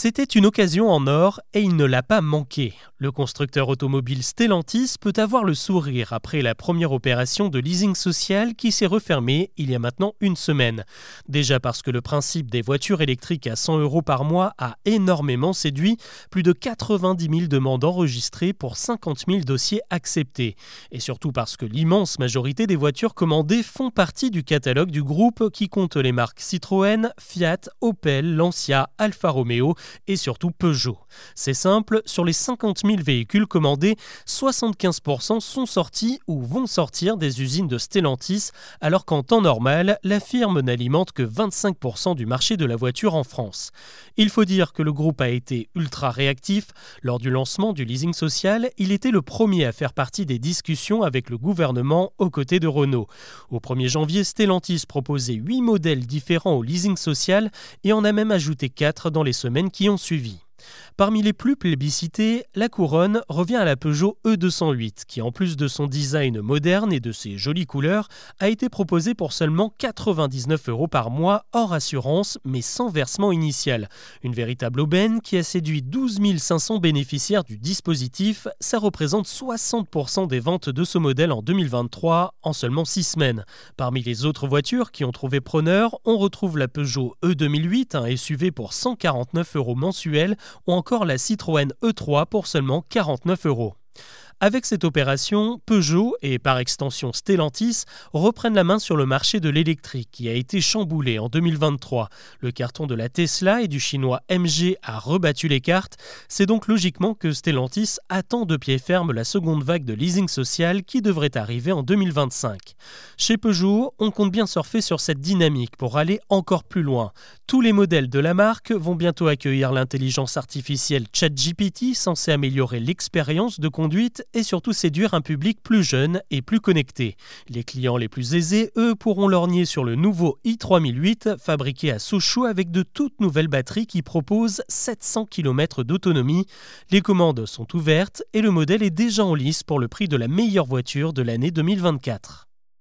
C'était une occasion en or et il ne l'a pas manqué. Le constructeur automobile Stellantis peut avoir le sourire après la première opération de leasing social qui s'est refermée il y a maintenant une semaine. Déjà parce que le principe des voitures électriques à 100 euros par mois a énormément séduit, plus de 90 000 demandes enregistrées pour 50 000 dossiers acceptés. Et surtout parce que l'immense majorité des voitures commandées font partie du catalogue du groupe qui compte les marques Citroën, Fiat, Opel, Lancia, Alfa Romeo et surtout Peugeot. C'est simple, sur les 50 000 véhicules commandés, 75% sont sortis ou vont sortir des usines de Stellantis, alors qu'en temps normal, la firme n'alimente que 25% du marché de la voiture en France. Il faut dire que le groupe a été ultra réactif. Lors du lancement du leasing social, il était le premier à faire partie des discussions avec le gouvernement aux côtés de Renault. Au 1er janvier, Stellantis proposait 8 modèles différents au leasing social et en a même ajouté 4 dans les semaines qui ont suivi. Parmi les plus plébiscités, la couronne revient à la Peugeot E208, qui en plus de son design moderne et de ses jolies couleurs, a été proposée pour seulement 99 euros par mois hors assurance, mais sans versement initial. Une véritable aubaine qui a séduit 12 500 bénéficiaires du dispositif, ça représente 60% des ventes de ce modèle en 2023 en seulement 6 semaines. Parmi les autres voitures qui ont trouvé preneur, on retrouve la Peugeot E2008, un SUV pour 149 euros mensuels, ou encore la Citroën E3 pour seulement 49 euros. Avec cette opération, Peugeot et par extension Stellantis reprennent la main sur le marché de l'électrique qui a été chamboulé en 2023. Le carton de la Tesla et du chinois MG a rebattu les cartes. C'est donc logiquement que Stellantis attend de pied ferme la seconde vague de leasing social qui devrait arriver en 2025. Chez Peugeot, on compte bien surfer sur cette dynamique pour aller encore plus loin. Tous les modèles de la marque vont bientôt accueillir l'intelligence artificielle ChatGPT censée améliorer l'expérience de conduite et surtout séduire un public plus jeune et plus connecté. Les clients les plus aisés, eux, pourront lorgner sur le nouveau i3008 fabriqué à Sochaux avec de toutes nouvelles batteries qui proposent 700 km d'autonomie. Les commandes sont ouvertes et le modèle est déjà en lice pour le prix de la meilleure voiture de l'année 2024.